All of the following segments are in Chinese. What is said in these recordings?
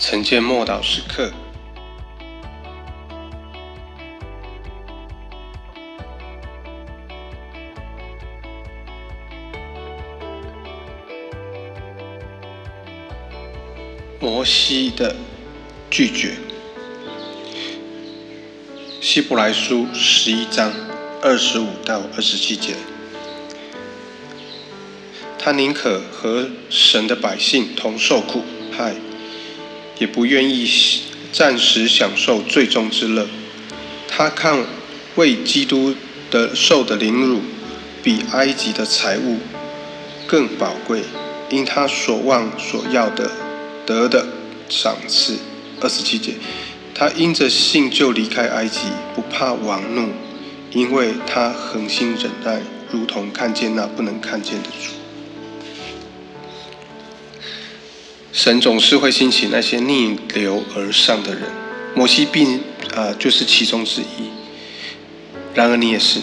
晨见默祷时刻。摩西的拒绝，希伯来书十一章二十五到二十七节，他宁可和神的百姓同受苦害，也不愿意暂时享受最终之乐。他看为基督的受的凌辱，比埃及的财物更宝贵，因他所望所要的。得的赏赐，二十七节，他因着信就离开埃及，不怕王怒，因为他恒心忍耐，如同看见那不能看见的主。神总是会兴起那些逆流而上的人，摩西并啊就是其中之一。然而你也是，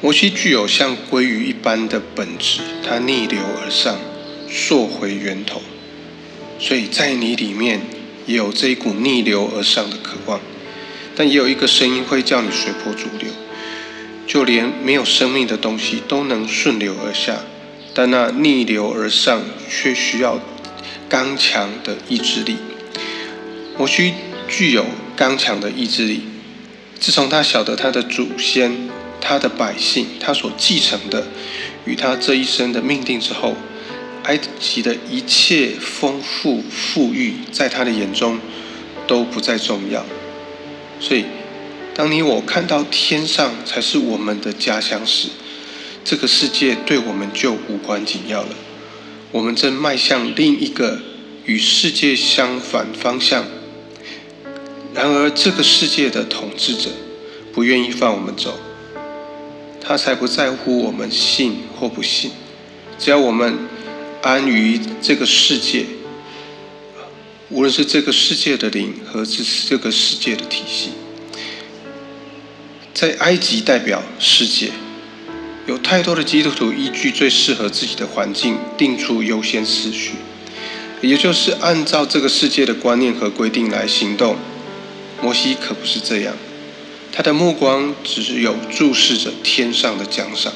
摩西具有像鲑鱼一般的本质，他逆流而上。溯回源头，所以在你里面也有这一股逆流而上的渴望，但也有一个声音会叫你随波逐流，就连没有生命的东西都能顺流而下，但那逆流而上却需要刚强的意志力。我需具有刚强的意志力。自从他晓得他的祖先、他的百姓、他所继承的与他这一生的命定之后。埃及的一切丰富富裕，在他的眼中都不再重要。所以，当你我看到天上才是我们的家乡时，这个世界对我们就无关紧要了。我们正迈向另一个与世界相反方向。然而，这个世界的统治者不愿意放我们走，他才不在乎我们信或不信，只要我们。安于这个世界，无论是这个世界的灵和这这个世界的体系，在埃及代表世界，有太多的基督徒依据最适合自己的环境定出优先次序，也就是按照这个世界的观念和规定来行动。摩西可不是这样，他的目光只是有注视着天上的奖赏，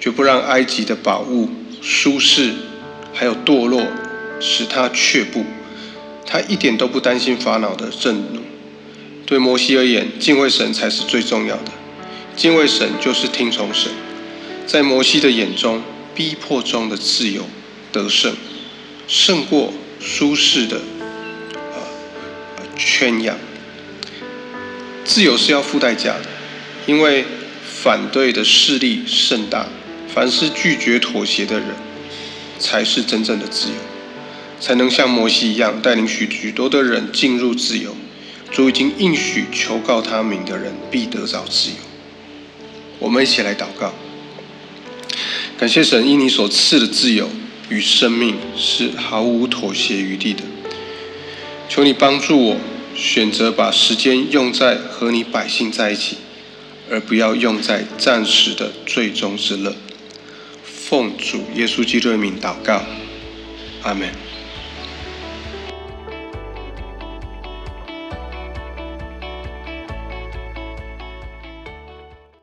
绝不让埃及的宝物。舒适，还有堕落，使他却步。他一点都不担心法老的震怒。对摩西而言，敬畏神才是最重要的。敬畏神就是听从神。在摩西的眼中，逼迫中的自由得胜，胜过舒适的呃圈养。自由是要付代价的，因为反对的势力甚大。凡是拒绝妥协的人，才是真正的自由，才能像摩西一样带领许许多的人进入自由。主已经应许求告他名的人必得着自由。我们一起来祷告，感谢神因你所赐的自由与生命是毫无妥协余地的。求你帮助我选择把时间用在和你百姓在一起，而不要用在暂时的最终之乐。奉主耶稣基督的名祷告，阿门。